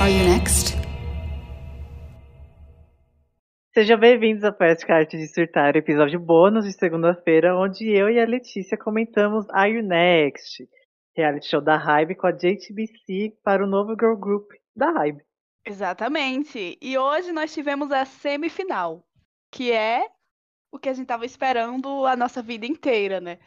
Are you next? Sejam bem-vindos ao Podcast Arte de Surtar, episódio bônus de segunda-feira, onde eu e a Letícia comentamos Are You Next, reality show da Hybe com a JTBC para o novo girl group da Hybe. Exatamente. E hoje nós tivemos a semifinal, que é o que a gente estava esperando a nossa vida inteira, né?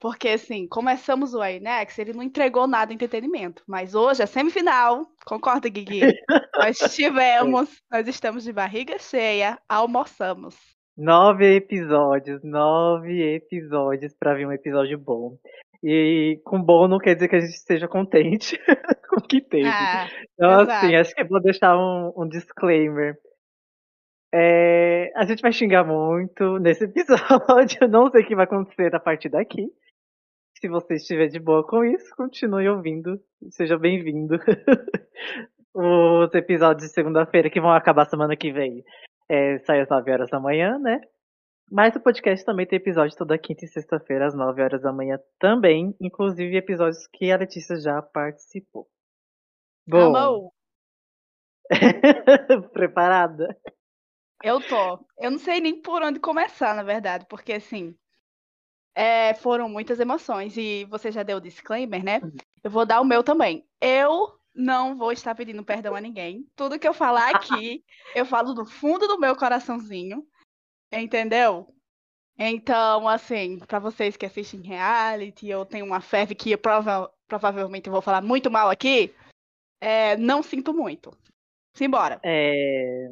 Porque, assim, começamos o INEX, ele não entregou nada de entretenimento. Mas hoje, a semifinal, concorda, Guigui? nós tivemos, nós estamos de barriga cheia, almoçamos. Nove episódios, nove episódios para vir um episódio bom. E com bom não quer dizer que a gente esteja contente com o que teve. Ah, então, exato. assim, acho que eu vou deixar um, um disclaimer. É, a gente vai xingar muito nesse episódio. Eu não sei o que vai acontecer a partir daqui. Se você estiver de boa com isso, continue ouvindo. Seja bem-vindo. Os episódios de segunda-feira que vão acabar semana que vem é, saem às 9 horas da manhã, né? Mas o podcast também tem episódio toda quinta e sexta-feira, às 9 horas da manhã também. Inclusive episódios que a Letícia já participou. Bom, Amor, preparada? eu tô. Eu não sei nem por onde começar, na verdade, porque, assim, é, foram muitas emoções. E você já deu o disclaimer, né? Eu vou dar o meu também. Eu não vou estar pedindo perdão a ninguém. Tudo que eu falar aqui, eu falo do fundo do meu coraçãozinho. Entendeu? Então, assim, pra vocês que assistem reality, eu tenho uma ferve que eu prova- provavelmente vou falar muito mal aqui. é, não sinto muito. Simbora. É...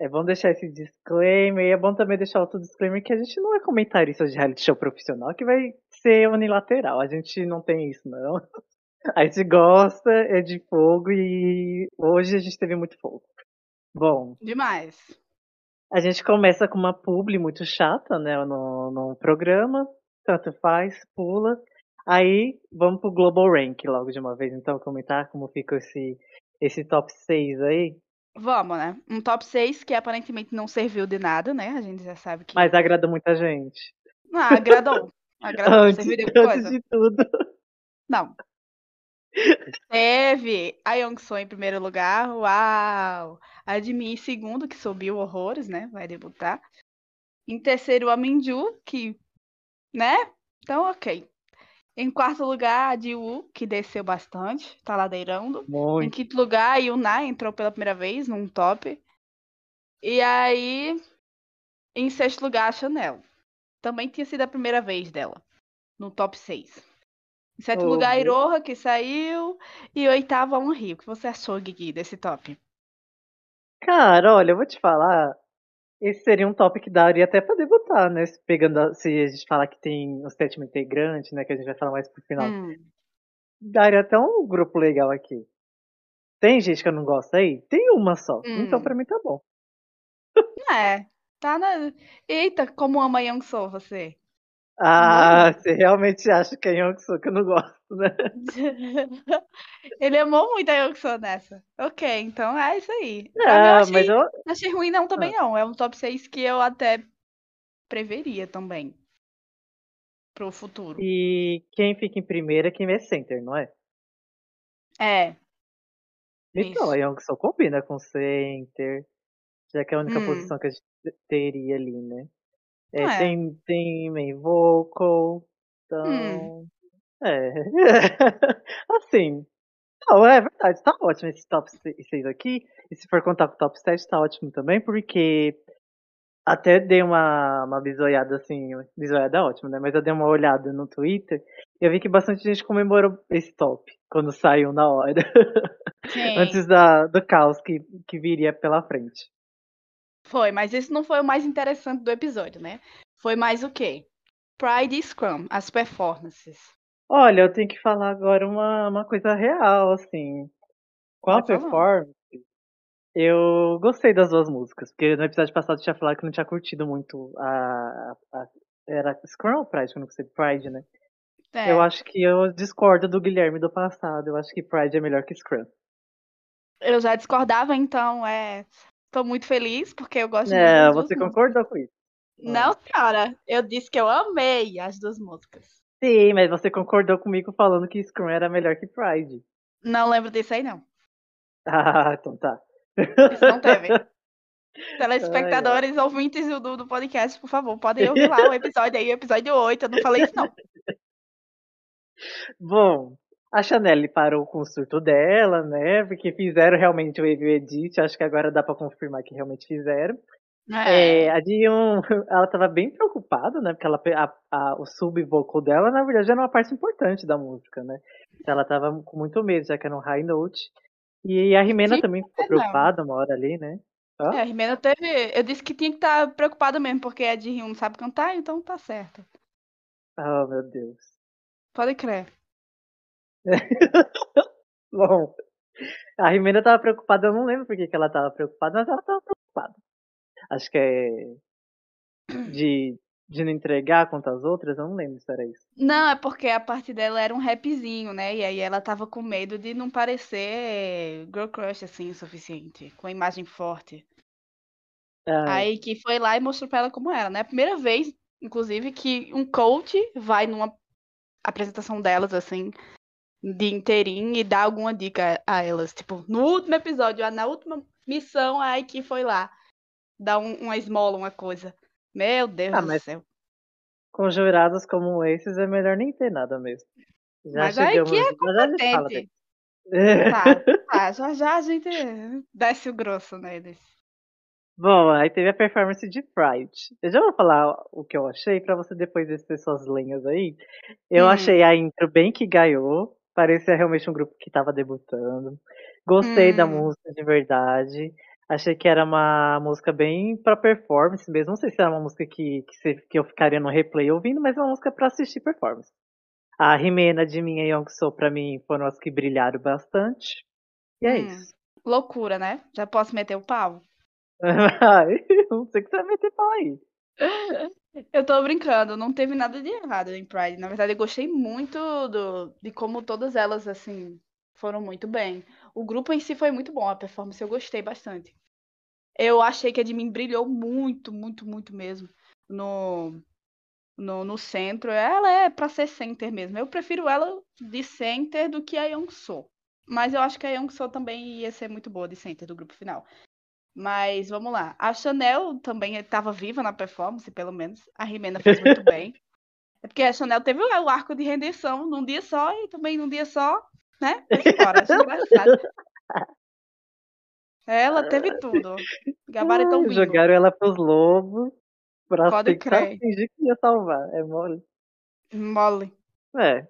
é bom deixar esse disclaimer e é bom também deixar outro disclaimer que a gente não é comentarista de reality show profissional que vai ser unilateral. A gente não tem isso, não. A gente gosta, é de fogo e hoje a gente teve muito fogo. Bom, Demais. a gente começa com uma publi muito chata, né, no, no programa, tanto faz, pula. Aí vamos pro Global Rank logo de uma vez, então comentar como fica esse, esse top 6 aí. Vamos, né? Um top 6 que aparentemente não serviu de nada, né? A gente já sabe que. Mas agrada muita gente. Ah, agradou. Agradou. Antes, serviu de alguma antes coisa? de tudo. Não. Teve a Young So em primeiro lugar. Uau! A mim em segundo, que subiu horrores, né? Vai debutar. Em terceiro, a Minju, que. Né? Então, ok. Em quarto lugar, a de Wu, que desceu bastante, tá ladeirando. Em Muito. quinto lugar, a Yuna entrou pela primeira vez num top. E aí, em sexto lugar, a Chanel. Também tinha sido a primeira vez dela, no top 6. Em sétimo Oh, lugar, a. Iroha, que saiu. E oitavo, a Rio. O que você achou, Gui, desse top? Cara, olha, eu vou te falar. Esse seria um top que daria até pra debutar, né? Se Pegando, a- se a gente falar que tem o sétimo integrante, né? Que a gente vai falar mais pro final. Hum, Daria até um grupo legal aqui. Tem gente que eu não gosto aí? Tem uma só. Hum. Então pra mim tá bom. é, tá na. Eita, como ama Young So, você. Ah, você realmente acha que é Young Soo que eu não gosto, né? Ele amou muito a Young So nessa. Ok, então é isso aí. Mim, eu Ah, achei- mas eu, Não achei ruim não também não. É um top 6 que eu até preveria também. Pro futuro. E quem fica em primeiro é quem é center, não é? É. Então, Isso. a Young Soo combina com center, já que é a única Hum. posição que a gente teria ali, né? É, É. Tem, tem main vocal, então... É. assim, não, é verdade, tá ótimo esse top 6 aqui. E se for contar com o top 7, tá ótimo também, porque até dei uma, uma bisoiada assim, bisoiada é ótimo, né? Mas eu dei uma olhada no Twitter e eu vi que bastante gente comemorou esse top quando saiu na hora. Antes da, do caos que, que viria pela frente. Foi, mas isso não foi o mais interessante do episódio, né? Foi mais o quê? Pride e Scrum, as performances. Olha, eu tenho que falar agora uma, uma coisa real, assim. Com a performance, eu gostei das duas músicas, porque no episódio passado eu tinha falado que não tinha curtido muito a. a- era Scrum ou Pride? Eu não de Pride, né? É, Eu acho que eu discordo do Guilherme do passado. Eu acho que Pride é melhor que Scrum. eu já discordava, então é. Tô muito feliz, porque eu gosto de É, você músicas. concordou com isso? Não, cara. Eu disse que eu amei as duas músicas. Sim, mas você concordou comigo falando que Scrum era melhor que Pride. Não lembro disso aí, não. Ah, então tá. Isso não teve. Telespectadores, ai, ai. ouvintes do, do podcast, por favor, podem ouvir lá o episódio aí, o episódio 8. Eu não falei isso, não. Bom, a Chanel parou com o surto dela, né? Porque fizeram realmente o Wave Edit. Acho que agora dá para confirmar que realmente fizeram. É. É, a Dion, ela tava bem preocupada, né? Porque ela, a, a, o sub-vocal dela, na verdade, era uma parte importante da música, né? Ela tava com muito medo, já que era um high note. E a Rimena Sim, também ficou é preocupada uma hora ali, né? Oh? É, a Rimena teve. Eu disse que tinha que estar tá preocupada mesmo, porque a não sabe cantar, então tá certo. Oh, meu Deus. Pode crer. Bom, a Rimena tava preocupada, eu não lembro por que, que ela tava preocupada, mas ela tava preocupada. Acho que é de, de não entregar quanto as outras, eu não lembro se era isso. Não, é porque a parte dela era um rapzinho, né? E aí ela tava com medo de não parecer girl crush assim o suficiente, com a imagem forte. Ah. Aí que foi lá e mostrou pra ela como era, né? A primeira vez, inclusive, que um coach vai numa apresentação delas, assim, de inteirinho e dá alguma dica a elas. Tipo, no último episódio, na última missão, aí que foi lá dar um, uma esmola, uma coisa. Meu Deus ah, do céu. Com jurados como esses é melhor nem ter nada mesmo. Já mas chegamos, aí que é competente. Já tá, tá, já já a gente desce o grosso neles. Bom, aí teve a performance de Pride. Eu já vou falar o que eu achei para você depois descer suas lenhas aí. Eu hum. achei a intro bem que ganhou. Parecia realmente um grupo que estava debutando. Gostei hum. da música de verdade. Achei que era uma música bem para performance mesmo. Não sei se era uma música que, que, que eu ficaria no replay ouvindo, mas é uma música para assistir performance. A Rimena de Minha Young Soul, pra mim, foram as que brilharam bastante. E é hum. isso. Loucura, né? Já posso meter o pau? não sei que você vai meter pau aí. Eu tô brincando, não teve nada de errado em Pride. Na verdade, eu gostei muito do, de como todas elas, assim, foram muito bem. O grupo em si foi muito bom, a performance eu gostei bastante. Eu achei que a de mim brilhou muito, muito, muito mesmo no, no, no centro. Ela é pra ser center mesmo. Eu prefiro ela de center do que a Young So. Mas eu acho que a Young So também ia ser muito boa de center do grupo final. Mas vamos lá. A Chanel também estava viva na performance, pelo menos. A Rimena fez muito bem. É porque a Chanel teve o arco de redenção num dia só e também num dia só, né? Embora. Acho engraçado. Ela teve tudo. Gabaritou ah, Jogaram ela pros lobos pra Pode crer. fingir que ia salvar. É mole. Mole. É.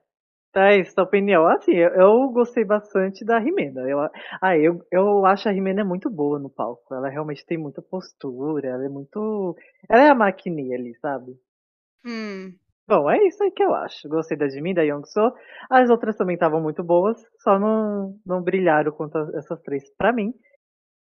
Tá, essa opinião. Assim, eu, eu, gostei bastante da Rimena. Eu, ah, eu, eu acho a Rimena muito boa no palco. Ela realmente tem muita postura, ela é muito. Ela é a maquininha ali, sabe? Hum. Bom, é isso aí que eu acho. Gostei da Jimin, da Youngso. As outras também estavam muito boas, só não, não brilharam quanto essas três para mim.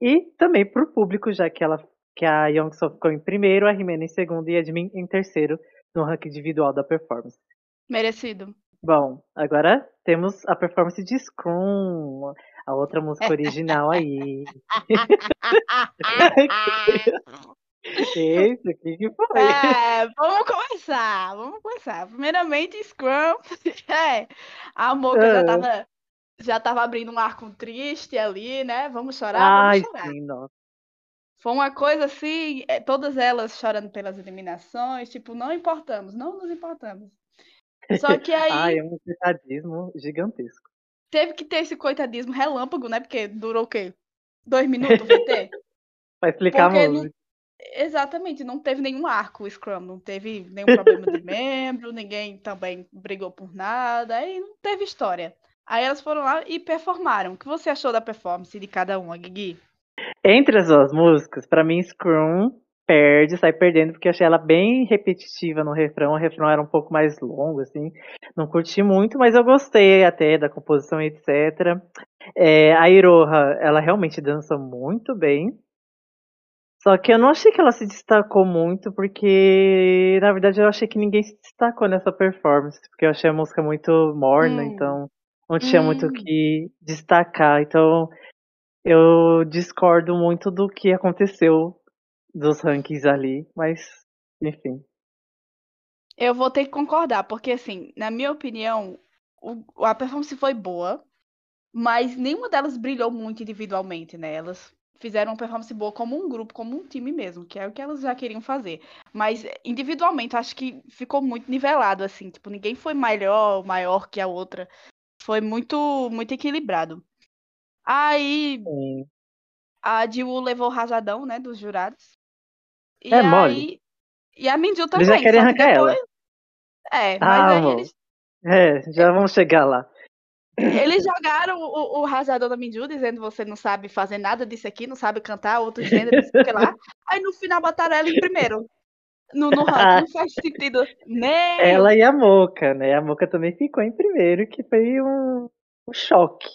E também pro público, já que ela que a Youngso ficou em primeiro, a Rimena em segundo e a Jimin em terceiro no ranking individual da performance. Merecido. Bom, agora temos a performance de Scrum, a outra música original aí. Esse aqui que foi. É, vamos começar, vamos começar. Primeiramente, Scrum. É, a Moca já tava, já tava abrindo um arco triste ali, né? Vamos chorar, Ai, vamos chorar. Sim, nossa. Foi uma coisa assim, é, todas elas chorando pelas eliminações, tipo, não importamos, não nos importamos. Só que aí. Ai, é um coitadismo gigantesco. Teve que ter esse coitadismo relâmpago, né? Porque durou o quê? Dois minutos vai ter? pra explicar Porque a música. Não... Exatamente, não teve nenhum arco o Scrum, não teve nenhum problema de membro, ninguém também brigou por nada, aí não teve história. Aí elas foram lá e performaram. O que você achou da performance de cada uma, Gui? Entre as duas músicas, para mim, Scrum perde, sai perdendo, porque achei ela bem repetitiva no refrão. O refrão era um pouco mais longo, assim. Não curti muito, mas eu gostei até da composição, etc. É, a Iroha, ela realmente dança muito bem. Só que eu não achei que ela se destacou muito, porque na verdade eu achei que ninguém se destacou nessa performance, porque eu achei a música muito morna, hum. então não tinha hum. muito o que destacar. Então eu discordo muito do que aconteceu dos rankings ali, mas enfim. Eu vou ter que concordar, porque assim, na minha opinião, o, a performance foi boa. mas nenhuma delas brilhou muito individualmente, né? Elas fizeram uma performance boa como um grupo, como um time mesmo, que é o que elas já queriam fazer. Mas individualmente, acho que ficou muito nivelado, assim, tipo, ninguém foi melhor, maior que a outra. Foi muito, muito equilibrado. Aí Sim. a Jiwoo levou o rajadão, né, dos jurados. E É aí, mole. E a Eles também. já querem arrancar depois... É, mas Ah, aí eles, É, já vamos chegar lá. eles jogaram o, o rajadão da Minju, dizendo você não sabe fazer nada disso aqui, não sabe cantar outro gênero, não sei lá. Aí no final botaram ela em primeiro. No, no ranking. Não faz sentido nem. Ela e a Moca, né? A Moca também ficou em primeiro, que foi um, um choque.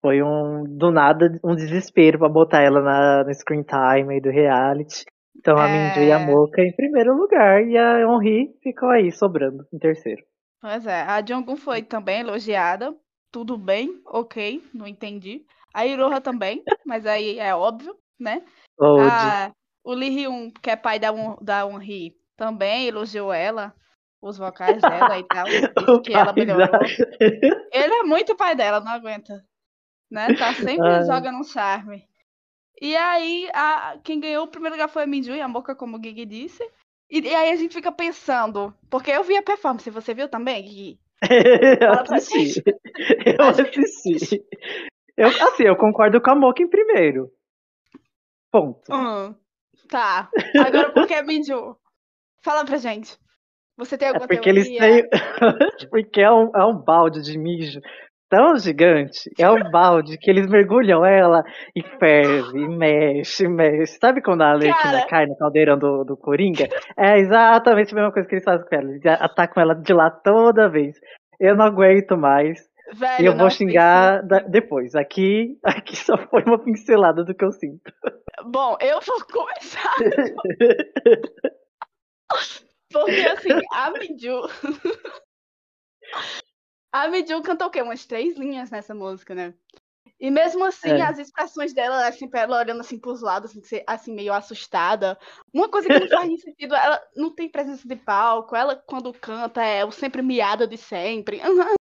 Foi um, do nada, um desespero pra botar ela na, no screen time aí do reality. Então a É. Minju e a Moca em primeiro lugar e a Henri ficou aí, sobrando, em terceiro. Pois é, a Jonggun foi também elogiada. Tudo bem, ok, não entendi. A Iroha também, mas aí é óbvio, né? Old. Ah, o Lee Hyun, que é pai da, Un, da Unri, também elogiou ela, os vocais dela e tal. Disse que ela melhorou. da- Ele é muito pai dela, não aguenta. Né? Tá sempre Ai. joga no charme. E aí, a, quem ganhou o primeiro lugar foi a Minju e a Moca, como o Gigi disse. E, e aí a gente fica pensando, porque eu vi a performance, você viu também, Gigi? eu assisti. Eu assisti. Eu, assim, eu concordo com a Moca em primeiro. Ponto. Hum, tá. Agora por que a Minju? Fala pra gente. Você tem É alguma porque eles teoria? têm. porque é um, é um balde de mijo tão gigante. É um balde que eles mergulham ela e ferve, e mexe, mexe. Sabe quando a Arlequina Cara. cai no caldeirão do, do Coringa? É exatamente a mesma coisa que eles fazem com ela. Eles atacam ela de lá toda vez. Eu não aguento mais. Velho, e eu vou xingar da- depois. Aqui, aqui só foi uma pincelada do que eu sinto. Bom, eu vou começar. Porque assim, a Minju. A Minju cantou o quê? Umas três linhas nessa música, né? E mesmo assim, É. as expressões dela, assim, ela olhando assim pros lados, assim, assim, meio assustada. Uma coisa que não faz sentido, ela não tem presença de palco, ela quando canta é o sempre miada de sempre.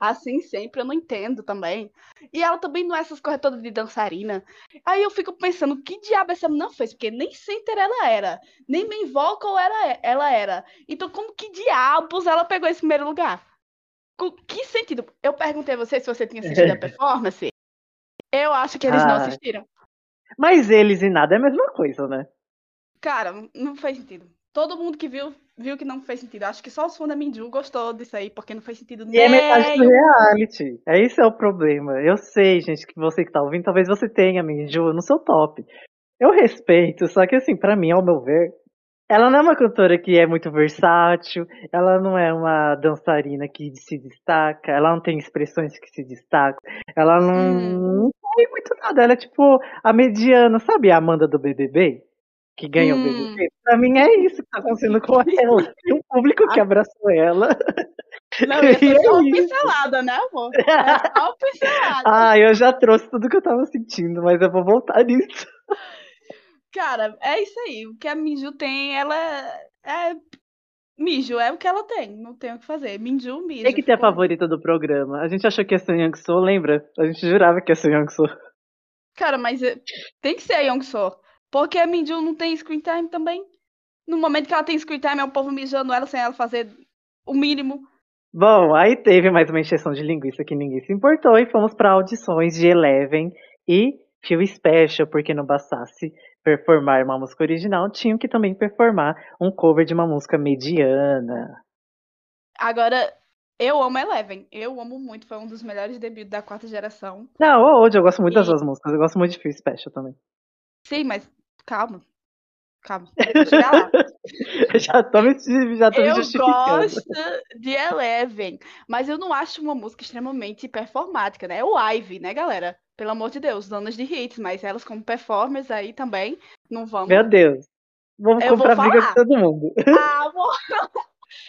Assim sempre, eu não entendo também. E ela também não é essas coisas todas de dançarina. Aí eu fico pensando, que diabo essa menina fez? Porque nem center ela era, nem main vocal ela era. Então como que diabos ela pegou esse primeiro lugar? Com que sentido? Eu perguntei a você se você tinha assistido a performance. Eu acho que eles não Ah. assistiram. Mas eles e nada é a mesma coisa, né? Cara, não fez sentido. Todo mundo que viu, viu que não fez sentido. Acho que só os fãs da Minju gostou disso aí, porque não fez sentido E é metade do nenhum. reality. É esse é o problema. Eu sei, gente, que você que tá ouvindo, talvez você tenha Minju no seu top. Eu respeito, só que assim, pra mim, ao meu ver, ela não é uma cantora que é muito versátil, ela não é uma dançarina que se destaca, ela não tem expressões que se destacam, ela não, Hum. não tem muito nada, ela é tipo a mediana, sabe a Amanda do BBB? Que ganha Hum. o BBB? Pra mim é isso que tá acontecendo com ela. Tem um público que abraçou ela. Não, ser E é uma isso. pincelada, né, amor? É uma pincelada. Ah, eu já trouxe tudo que eu tava sentindo, mas eu vou voltar nisso. Cara, é isso aí. O que a Minju tem, ela é. Mijo, é o que ela tem. Não tem o que fazer. Minju, Mijo. Quem que tem a favorita do programa? A gente achou que ia ser Young So, lembra? A gente jurava que ia ser Young So. Cara, mas é- tem que ser a Young So. Porque a Minju não tem screen time também. No momento que ela tem screen time, é o povo mijando ela sem ela fazer o mínimo. Bom, aí teve mais uma encheção de linguiça que ninguém se importou e fomos pra audições de Eleven e Feel Special, porque não bastasse performar uma música original, tinham que também performar um cover de uma música mediana. Agora, eu amo Eleven. Eu amo muito. Foi um dos melhores debuts da quarta geração. Não, hoje eu gosto muito das E- duas músicas, eu gosto muito de Feel Special também. Sim, mas calma. Calma. Vou chegar lá. já tô me, já tô me Eu justificando. gosto de Eleven, mas eu não acho uma música extremamente performática, né? É o Ivy, né, galera? Pelo amor de Deus, donas de hits, mas elas como performers aí também não vamos. Meu Deus. Vamos Eu vou comprar briga falar. com todo mundo. Ah, amor.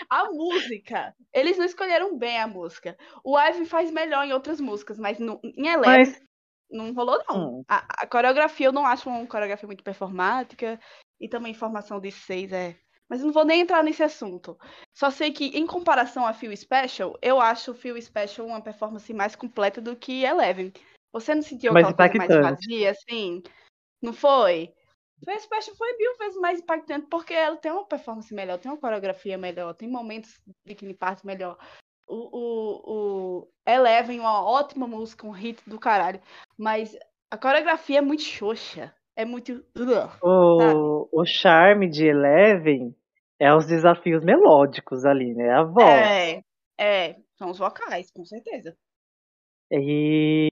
A música, eles não escolheram bem a música. O Ivy faz melhor em outras músicas, mas no, em Eleven Mas não rolou, não. Hum. A, a coreografia eu não acho uma coreografia muito performática. E também formação de seis é Mas não vou nem entrar nesse assunto. Só sei que, em comparação a Feel Special, eu acho o Feel Special uma performance mais completa do que Eleven. Você não sentiu Mais aquela coisa mais vazia, assim? Não foi? Feel Special foi mil vezes mais impactante porque ela tem uma performance melhor, tem uma coreografia melhor, tem momentos de Bikini Party melhor. O, o, o Eleven, uma ótima música, um hit do caralho. Mas a coreografia é muito xoxa. É muito. O, o charme de Eleven é os desafios melódicos ali, né? A voz. É, é, são os vocais, com certeza. E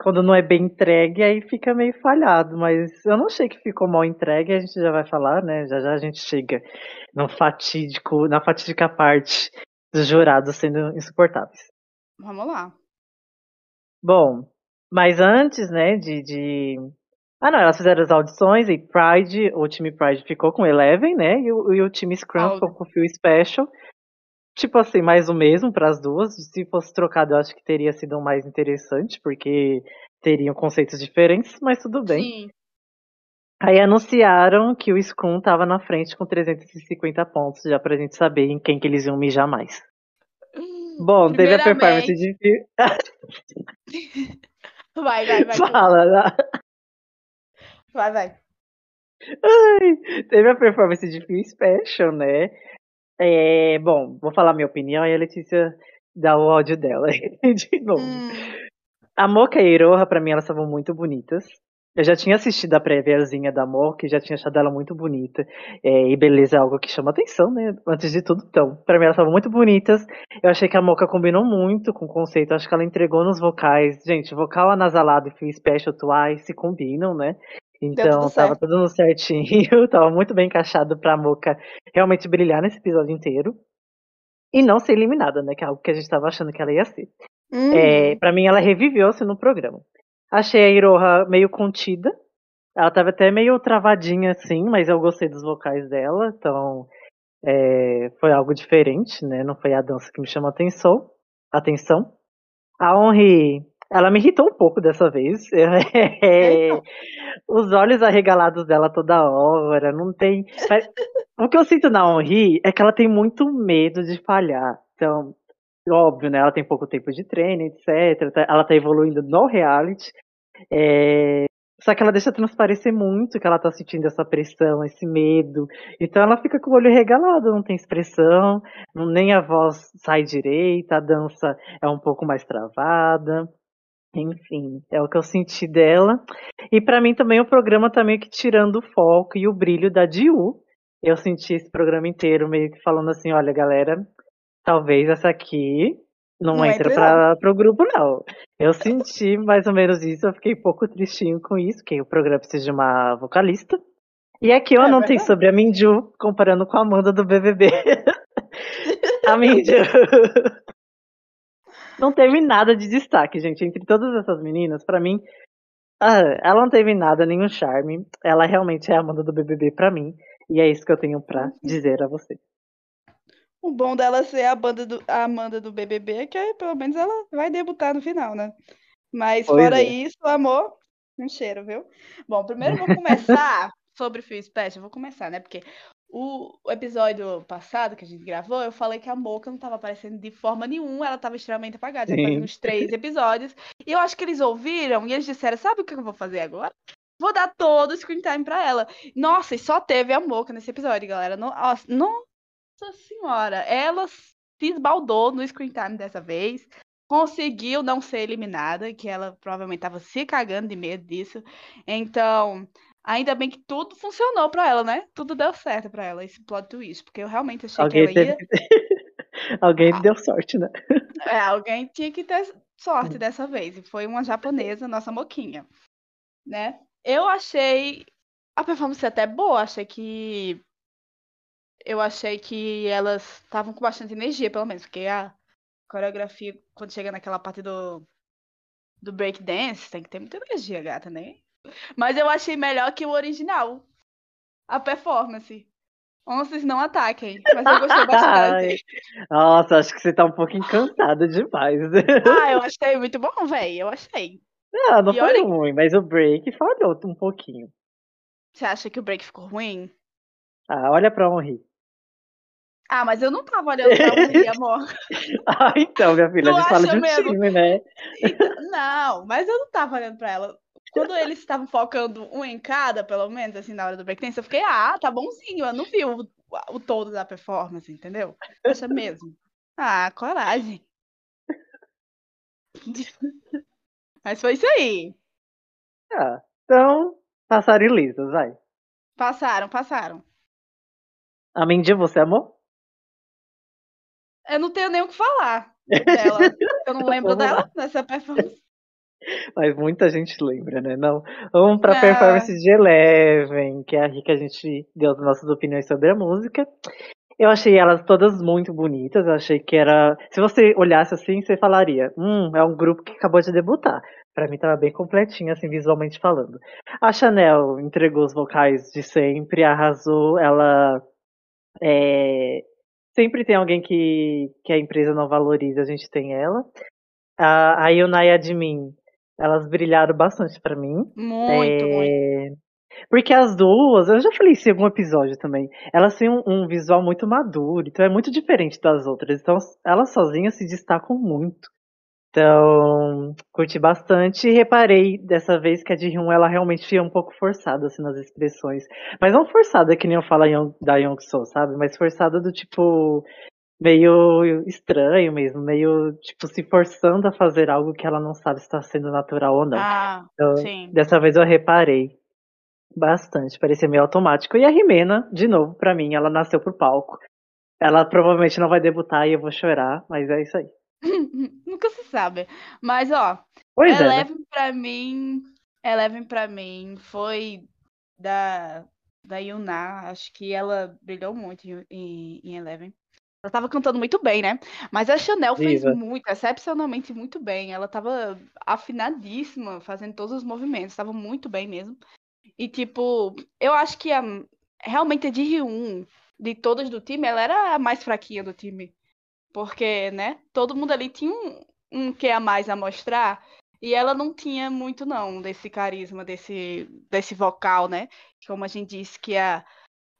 quando não é bem entregue, aí fica meio falhado. Mas eu não achei que ficou mal entregue, a gente já vai falar, né? Já já a gente chega no fatídico, na fatídica parte dos jurados sendo insuportáveis. Vamos lá. Bom, mas antes, né, de, de... Ah, não, elas fizeram as audições e Pride, o time Pride ficou com Eleven, né, e o, e o time Scrum ficou com o Feel Special. Tipo assim, mais o mesmo para as duas. Se fosse trocado, eu acho que teria sido mais interessante, porque teriam conceitos diferentes, mas tudo bem. Sim. Aí anunciaram que o Scrum tava na frente com 350 pontos, já pra gente saber em quem que eles iam mijar mais. Bom, teve a performance de. Vai, vai, vai. Fala, né? Vai, vai. Ai, teve a performance de Feel Special, né? É, bom, vou falar minha opinião e a Letícia dá o áudio dela de novo. Hum, A Moca e a Iroha, pra mim, elas estavam muito bonitas. Eu já tinha assistido a préviazinha da Moca e já tinha achado ela muito bonita. É, e beleza é algo que chama atenção, né? Antes de tudo, então. Pra mim, elas estavam muito bonitas. Eu achei que a Moca combinou muito com o conceito. Acho que ela entregou nos vocais. Gente, vocal anasalado e fio special twice se combinam, né? Então, tudo tava tudo no certinho. tava muito bem encaixado pra Moca realmente brilhar nesse episódio inteiro. E não ser eliminada, né? Que é algo que a gente tava achando que ela ia ser. hum. É, para mim, ela reviveu-se no programa. Achei a Iroha meio contida. Ela tava até meio travadinha assim, mas eu gostei dos vocais dela, então é, foi algo diferente, né? Não foi a dança que me chamou atenção. atenção. A Henri, ela me irritou um pouco dessa vez. É, Eita. os olhos arregalados dela toda hora, não tem. O que eu sinto na Henri é que ela tem muito medo de falhar. Então, óbvio, né? Ela tem pouco tempo de treino, etc. tá- Ela tá evoluindo no reality. É, Só que ela deixa transparecer muito que ela tá sentindo essa pressão, esse medo. Então ela fica com o olho regalado, não tem expressão, não- nem a voz sai direita, a dança é um pouco mais travada. Enfim, é o que eu senti dela. E pra mim também o programa tá meio que tirando o foco e o brilho da Diu. Eu senti esse programa inteiro meio que falando assim, olha galera, talvez essa aqui não, Não entra entre para pro grupo não. Eu senti mais ou menos isso, eu fiquei um pouco tristinho com isso, que o programa precisa de uma vocalista. E aqui eu É anotei sobre a Minju, comparando com a Amanda do BBB. a Minju não teve nada de destaque, gente. Entre todas essas meninas, pra mim, ah, ela não teve nada, nenhum charme. Ela realmente é a Amanda do BBB pra mim. E é isso que eu tenho pra dizer a você. O bom dela ser a, banda do, a Amanda do BBB é que aí, pelo menos ela vai debutar no final, né? Mas Pois fora é. isso, amor, um cheiro, viu? Bom, primeiro eu vou começar sobre o Fio Special. Vou começar, né? Porque o, episódio passado que a gente gravou, eu falei que a Moca não tava aparecendo de forma nenhuma, ela tava extremamente apagada. Já fazia uns três episódios. E eu acho que eles ouviram e eles disseram: sabe o que eu vou fazer agora? Vou dar todo o screen time pra ela. Nossa, e só teve a Moca nesse episódio, galera. Nossa, nossa senhora, ela se esbaldou no screen time dessa vez. Conseguiu não ser eliminada, que ela provavelmente tava se cagando de medo disso. Então, ainda bem que tudo funcionou pra ela, né? Tudo deu certo pra ela, esse plot twist. Porque eu realmente achei Alguém que ela teve ia. que... Alguém Ah. deu sorte, né? É, alguém tinha que ter sorte dessa vez. E foi uma japonesa, nossa moquinha. Né? Eu achei a performance até boa. Achei que. Eu achei que elas estavam com bastante energia, pelo menos. Porque a coreografia, quando chega naquela parte do. Do breakdance, tem que ter muita energia, gata, né? Mas eu achei melhor que o original. A performance. Onças não ataquem. Mas eu gostei bastante. Nossa, acho que você tá um pouquinho cansada demais. ah, eu achei muito bom, velho. Eu achei. Não, não E foi olha- ruim, mas o break falhou um pouquinho. Você acha que o break ficou ruim? Ah, olha pra Henri. Ah, mas eu não tava olhando pra ali, amor. ah, então, minha filha, Tu a gente fala de um mesmo? time, né? Então, não, mas eu não tava olhando pra ela. Quando eles estavam focando um em cada, pelo menos, assim, na hora do breakdance, eu fiquei, ah, tá bonzinho. Eu não vi o, o todo da performance, entendeu? Acha mesmo? Ah, coragem. Mas foi isso aí. Ah, então, passaram lisas, vai. Passaram, passaram. A Mindy, você amou? Eu não tenho nem o que falar dela. Eu não lembro dela nessa performance. Mas muita gente lembra, né? Não. Vamos pra Ah. performance de Eleven, que é a que a gente deu as nossas opiniões sobre a música. Eu achei elas todas muito bonitas. Eu achei que era. Se você olhasse assim, você falaria: Hum, é um grupo que acabou de debutar. Pra mim tava bem completinho, assim, visualmente falando. A Chanel entregou os vocais de sempre, arrasou. Ela. é, Sempre tem alguém que, que a empresa não valoriza, a gente tem ela. A, a Yuna e a Jimin, elas brilharam bastante pra mim. Muito, muito. É, Porque as duas, eu já falei isso em algum episódio também, elas têm um, um visual muito maduro, então é muito diferente das outras. Então elas sozinhas se destacam muito. Então, curti bastante e reparei dessa vez que a Jihyun, ela realmente fica um pouco forçada assim nas expressões. Mas não forçada que nem eu falo da Young So, sabe? Mas forçada do tipo meio estranho mesmo, meio tipo se forçando a fazer algo que ela não sabe se está sendo natural ou não. Ah, Então, sim. Dessa vez eu reparei bastante, parecia meio automático. E a Rimena, de novo, pra mim, ela nasceu pro palco. Ela provavelmente não vai debutar e eu vou chorar, mas é isso aí. Nunca se sabe. Mas, ó, Pois é, né? Eleven pra mim. Eleven pra mim foi da, da Yuna. Acho que ela brilhou muito em, em, Eleven. Ela tava cantando muito bem, né? Mas a Chanel fez muito, excepcionalmente muito bem. Ela tava afinadíssima, fazendo todos os movimentos. Tava muito bem mesmo. E, tipo, eu acho que a, realmente a de Ryun, de todas do time, ela era a mais fraquinha do time. Porque, né? Todo mundo ali tinha um, um que a mais a mostrar. E ela não tinha muito, não, desse carisma, desse, desse vocal, né? Como a gente disse que a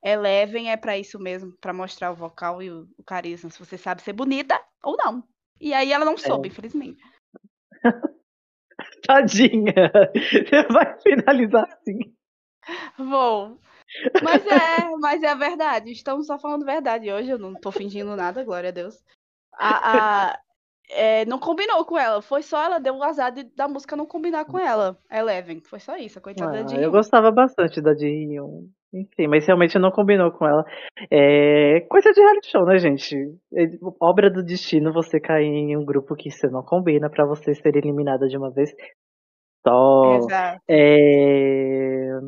Eleven é pra isso mesmo, pra mostrar o vocal e o, o carisma. Se você sabe ser bonita ou não. E aí ela não soube, infelizmente. Tadinha! Você vai finalizar assim. Vou. Mas é, mas é a verdade. Estamos só falando verdade hoje. Eu não tô fingindo nada, glória a Deus. A, a- é, não combinou com ela. Foi só ela deu o azar de, da música não combinar com ela. Eleven. Foi só isso, a coitada Ah, de eu gostava bastante da de Hyun. Enfim, mas realmente não combinou com ela. É coisa de reality show, né, gente? É obra do destino você cair em um grupo que você não combina pra você ser eliminada de uma vez só. Exato. É...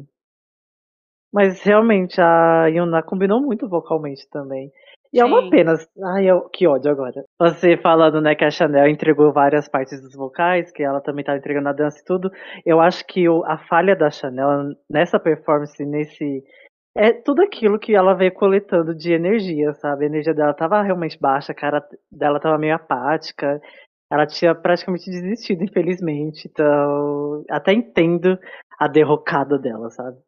Mas realmente a Yuna combinou muito vocalmente também. E é uma pena. Ai, eu... que ódio agora. Você falando, né, que a Chanel entregou várias partes dos vocais, que ela também tava entregando a dança e tudo. Eu acho que o- a falha da Chanel nessa performance, nesse. É tudo aquilo que ela veio coletando de energia, sabe? A energia dela tava realmente baixa, a cara dela tava meio apática. Ela tinha praticamente desistido, infelizmente. Então, até entendo a derrocada dela, sabe?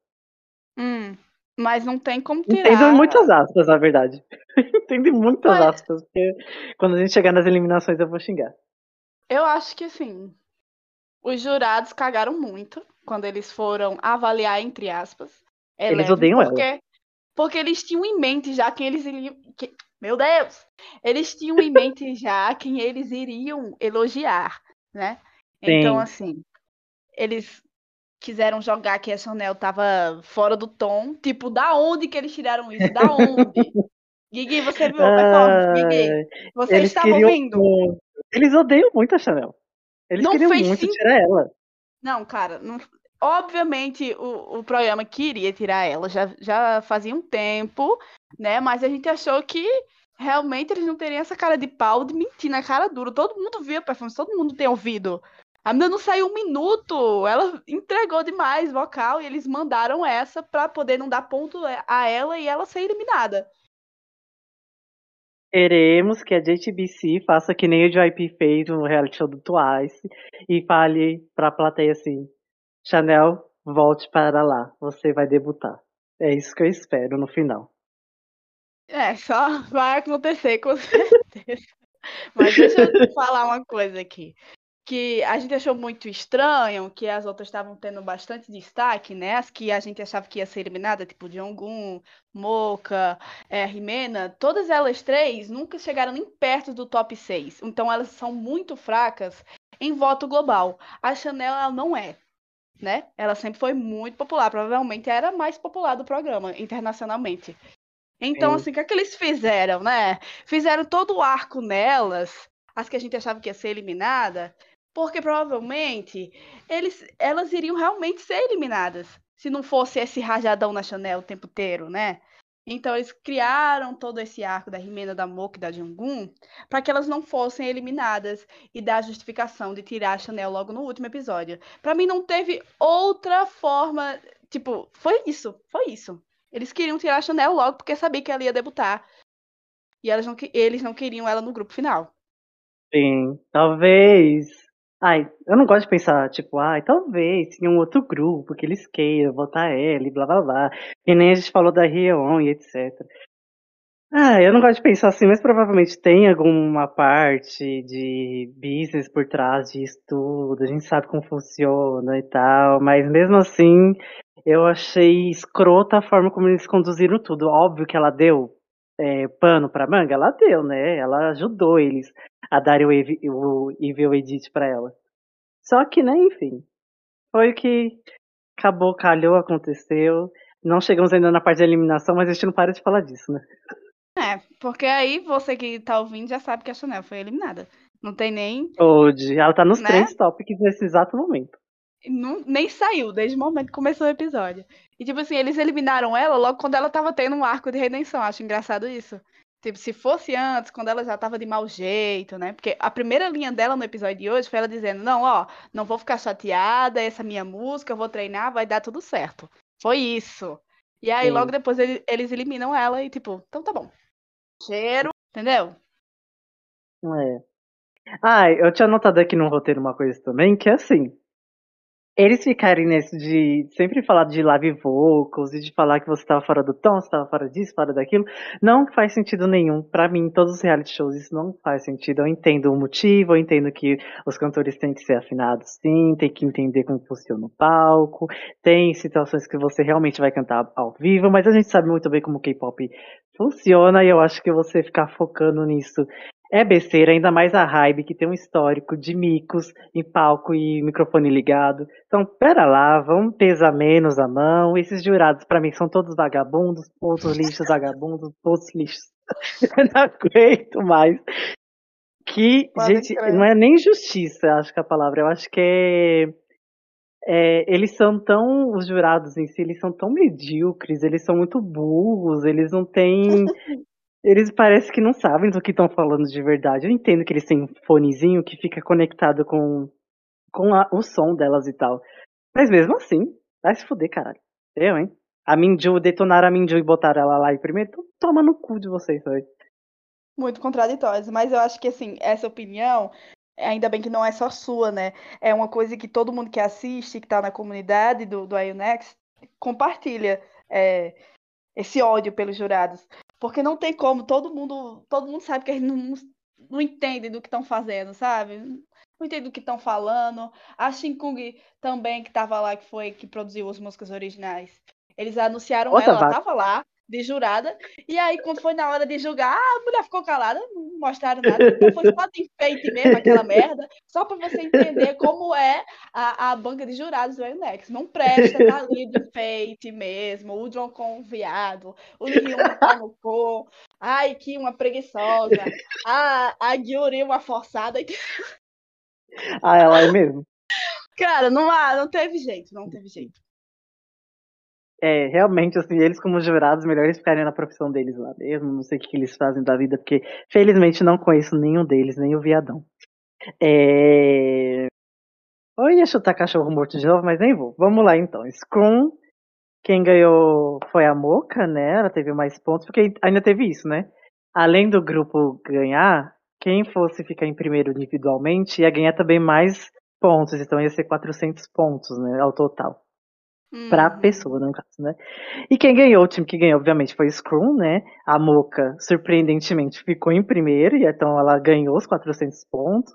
Hum, mas não tem como tirar. Entendo muitas aspas, na verdade. Entendo muitas Mas- aspas, porque quando a gente chegar nas eliminações eu vou xingar. Eu acho que assim, os jurados cagaram muito quando eles foram avaliar, entre aspas. Eles Eleven, odeiam ela. porque, Porque eles tinham em mente já quem eles iriam. que- Meu Deus! Eles tinham em mente já quem eles iriam elogiar, né? Então, Sim. assim, eles quiseram jogar que a Chanel tava fora do tom. Tipo, da onde que eles tiraram isso? Da onde? Gigi, você viu a performance? Gigi, você eles estava ouvindo? muito. Eles odeiam muito a Chanel. Eles Não queriam muito sentido. tirar ela. Não, cara, não- obviamente o, o programa queria tirar ela, já, já fazia um tempo, né? Mas a gente achou que realmente eles não teriam essa cara de pau de mentir na cara dura. Todo mundo viu a performance, todo mundo tem ouvido. A menina não saiu um minuto, ela entregou demais vocal e eles mandaram essa pra poder não dar ponto a ela e ela ser eliminada. Queremos que a JTBC faça que nem o JYP fez no reality show do Twice e fale pra plateia assim: Chanel, volte para lá, você vai debutar. É isso que eu espero no final. É, só vai acontecer com certeza. Mas deixa eu falar uma coisa aqui. Que a gente achou muito estranho, que as outras estavam tendo bastante destaque, né? As que a gente achava que ia ser eliminada, tipo Jonggun, Mocha, é, Rimena, todas elas três nunca chegaram nem perto do top 6. Então elas são muito fracas em voto global. A Chanel ela não é, né? Ela sempre foi muito popular, provavelmente era a mais popular do programa internacionalmente. Então, Sim. assim, o que é que eles fizeram, né? Fizeram todo o arco nelas, as que a gente achava que ia ser eliminada, porque provavelmente eles, elas iriam realmente ser eliminadas, se não fosse esse rajadão na Chanel o tempo inteiro, né? Então eles criaram todo esse arco da Rimena, da Moka e da Jungkook para que elas não fossem eliminadas e dar a justificação de tirar a Chanel logo no último episódio. Para mim não teve outra forma, tipo, foi isso, foi isso. Eles queriam tirar a Chanel logo porque sabia que ela ia debutar. E elas não, eles não queriam ela no grupo final. Sim, talvez. Ai, eu não gosto de pensar, tipo, ai, talvez em um outro grupo que eles queiram botar ela e blá blá blá. Que nem a gente falou da Rion e etc. Ah, eu não gosto de pensar assim, mas provavelmente tem alguma parte de business por trás disso tudo, a gente sabe como funciona e tal, mas mesmo assim, eu achei escrota a forma como eles conduziram tudo. Óbvio que ela deu é, pano pra manga, ela deu, né? Ela ajudou eles a darem o, ev o Evil Edit pra ela. Só que, né, enfim, foi o que acabou, calhou, aconteceu. Não chegamos ainda na parte de eliminação, mas a gente não para de falar disso, né? É, porque aí você que tá ouvindo já sabe que a Chanel foi eliminada. Não tem nem. Hoje, ela tá nos Né? três topics nesse exato momento. Não, nem saiu desde o momento que começou o episódio. E, tipo assim, eles eliminaram ela logo quando ela tava tendo um arco de redenção. Acho engraçado isso. Tipo, se fosse antes, quando ela já tava de mau jeito, né? Porque a primeira linha dela no episódio de hoje foi ela dizendo: Não, ó, não vou ficar chateada, essa minha música, eu vou treinar, vai dar tudo certo. Foi isso. E aí, Sim. logo depois, ele- eles eliminam ela e, tipo, então tá bom. Cheiro, entendeu? É. Ah, eu tinha notado aqui no roteiro uma coisa também, que é assim. Eles ficarem nesse de sempre falar de live vocals e de falar que você estava fora do tom, você estava fora disso, fora daquilo, não faz sentido nenhum. Pra mim, todos os reality shows isso não faz sentido. Eu entendo o motivo, eu entendo que os cantores têm que ser afinados sim, tem que entender como funciona o palco, tem situações que você realmente vai cantar ao vivo, mas a gente sabe muito bem como o K-pop funciona e eu acho que você ficar focando nisso é besteira, ainda mais a Hybe, que tem um histórico de micos em palco e microfone ligado. Então, pera lá, vamos pesar menos a mão. Esses jurados, pra mim, são todos vagabundos, outros lixos, vagabundos, todos lixos. Eu não aguento mais. Que, Pode gente, crer. não é nem justiça, acho que é a palavra. Eu acho que é, é, Eles são tão. Os jurados em si, eles são tão medíocres, eles são muito burros, eles não têm. Eles parecem que não sabem do que estão falando de verdade. Eu entendo que eles têm um fonezinho que fica conectado com, com a- o som delas e tal. Mas mesmo assim, vai se fuder, caralho. Eu, hein? A Minju, detonaram a Minju e botaram ela lá em primeiro. Então toma no cu de vocês dois. muito contraditórios, mas eu acho que assim, essa opinião, ainda bem que não é só sua, né? É uma coisa que todo mundo que assiste, que tá na comunidade do, do IUNEX, compartilha é, esse ódio pelos jurados. Porque não tem como, todo mundo, todo mundo sabe que eles não, não entendem do que estão fazendo, sabe? Não entendem do que estão falando. A Shinkung também, que tava lá, que foi que produziu as músicas originais. Eles anunciaram ela, ela tava lá, de jurada, e aí, quando foi na hora de julgar, a mulher ficou calada, não mostraram nada. Então foi só de enfeite mesmo, aquela merda, só pra você entender como é a, a banca de jurados do Unex. Não presta, tá ali de enfeite mesmo. O John com um viado, o Lion tá no cu. Ai, que uma preguiçosa. A, a Yuri uma forçada. Ah, ela é mesmo. Cara, não, há, não teve jeito, não teve jeito. É, realmente, assim, eles como jurados, melhor eles ficarem na profissão deles lá mesmo. Não sei o que, eles fazem da vida, porque felizmente não conheço nenhum deles, nem o viadão. É... Eu ia chutar cachorro morto de novo, mas nem vou. Vamos lá então. Scrum, quem ganhou foi a Moca, né? Ela teve mais pontos, porque ainda teve isso, né? Além do grupo ganhar, quem fosse ficar em primeiro individualmente ia ganhar também mais pontos, então ia ser 400 pontos, né, ao total. Pra Uhum. pessoa, no caso, né? E quem ganhou, o time que ganhou, obviamente, foi o Scrum, né? A Moca, surpreendentemente, ficou em primeiro, e então ela ganhou os 400 pontos.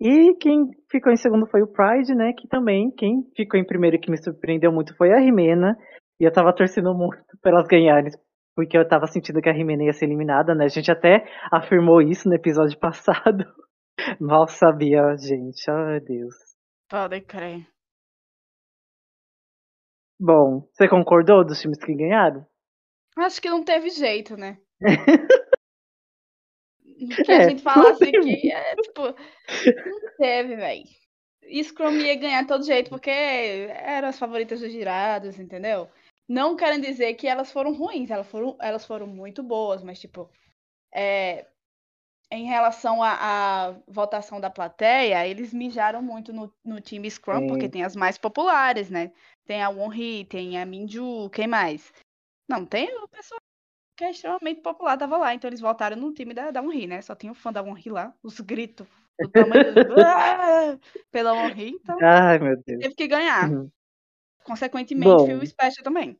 E quem ficou em segundo foi o Pride, né? Que também, quem ficou em primeiro e que me surpreendeu muito foi a Rimena. E eu tava torcendo muito pra elas ganharem, porque eu tava sentindo que a Rimena ia ser eliminada, né? A gente até afirmou isso no episódio passado. Mal sabia, gente. Ai, Deus. Pode crer. Bom, você concordou dos times que ganharam? Acho que não teve jeito, né? que É, a gente falasse não que é, tipo, não teve, velho. Scrum ia ganhar de todo jeito, porque eram as favoritas dos girados, entendeu? Não querem dizer que elas foram ruins, elas foram, elas foram muito boas, mas, tipo, é, em relação à, votação da plateia, eles mijaram muito no, no time Scrum, Sim. porque tem as mais populares, né? Tem a Wonhee, tem a Minju, quem mais? Não, tem o pessoal que é extremamente popular, tava lá, então eles votaram no time da, da Wonhee, né? Só tinha o fã da Wonhee lá, os gritos do tamanho do... Ah! pela Wonhee, então Ai, meu Deus. teve que ganhar. Uhum. Consequentemente, Bom. foi o Special também.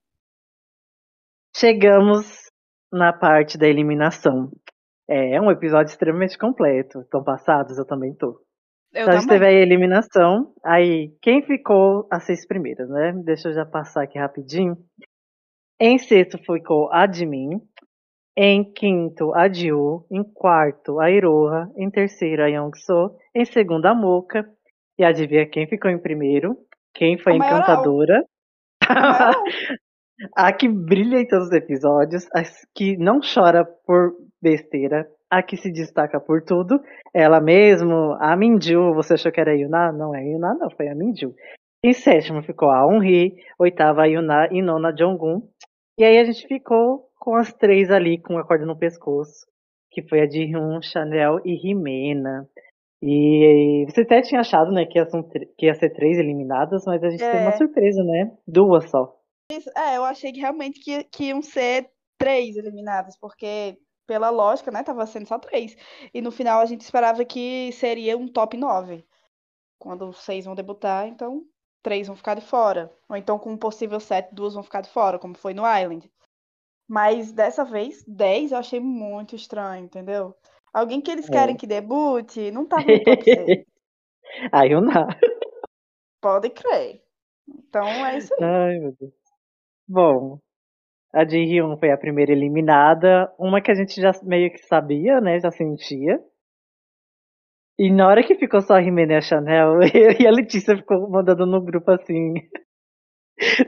Chegamos na parte da eliminação. É um episódio extremamente completo. Estão passados? Eu também tô. Eu Então a gente teve a eliminação. Aí, quem ficou as seis primeiras, né? Deixa eu já passar aqui rapidinho. Em sexto ficou a Jimin. Em quinto, a Jiu. Em quarto, a Iroha. Em terceiro, a Youngso. Em segundo, a Moka. E adivinha quem ficou em primeiro? Quem foi A encantadora? A que brilha em todos os episódios, a que não chora por besteira, a que se destaca por tudo. Ela mesmo, a Minju, você achou que era a Yuna? Não é a Yuna, não, foi a Minju. Em sétimo ficou a Onri, oitava a Yuna e nona a Jonggun. E aí a gente ficou com as três ali com a corda no pescoço, que foi a Jihyun, Chanel e Rimena. E você até tinha achado, né, que ia, que ser três eliminadas, mas a gente teve uma É. surpresa, né? Duas só. É, eu achei que realmente que, que iam ser três eliminadas, porque pela lógica, né, tava sendo só três. E no final a gente esperava que seria um top 9. Quando seis vão debutar, então três vão ficar de fora. Ou então com um possível sete, duas vão ficar de fora, como foi no Island. Mas dessa vez, 10 eu achei muito estranho, entendeu? Alguém que eles É. querem que debute, não tava no top 6. A Yuna. Pode crer. Então é isso aí. Ai, meu Deus. Bom, a de Hyun foi a primeira eliminada. Uma que a gente já meio que sabia, né? Já sentia. E na hora que ficou só a Rimene e a Chanel, eu e a Letícia ficou mandando no grupo assim.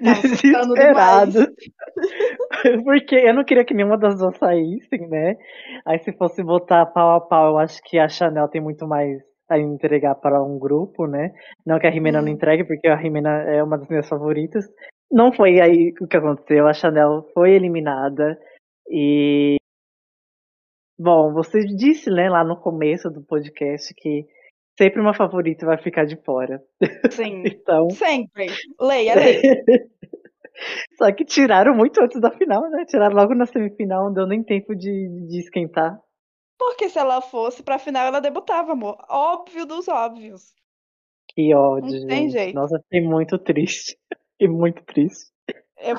Assustando demais. Desesperado. Porque eu não queria que nenhuma das duas saíssem, né? Aí se fosse botar pau a pau, eu acho que a Chanel tem muito mais a entregar para um grupo, né? Não que a Rimena não Hum. entregue, porque a Rimena é uma das minhas favoritas. Não foi aí o que aconteceu, a Chanel foi eliminada e bom, você disse, né, lá no começo do podcast que sempre uma favorita vai ficar de fora. Sim. Então, Sempre. Leia, leia. só que tiraram muito antes da final, né? Tiraram logo na semifinal, não deu nem tempo de, de esquentar. Porque se ela fosse pra final, ela debutava, amor. Óbvio dos óbvios. Que ódio, Não tem gente. jeito. Nossa, fiquei muito triste. Fiquei muito triste.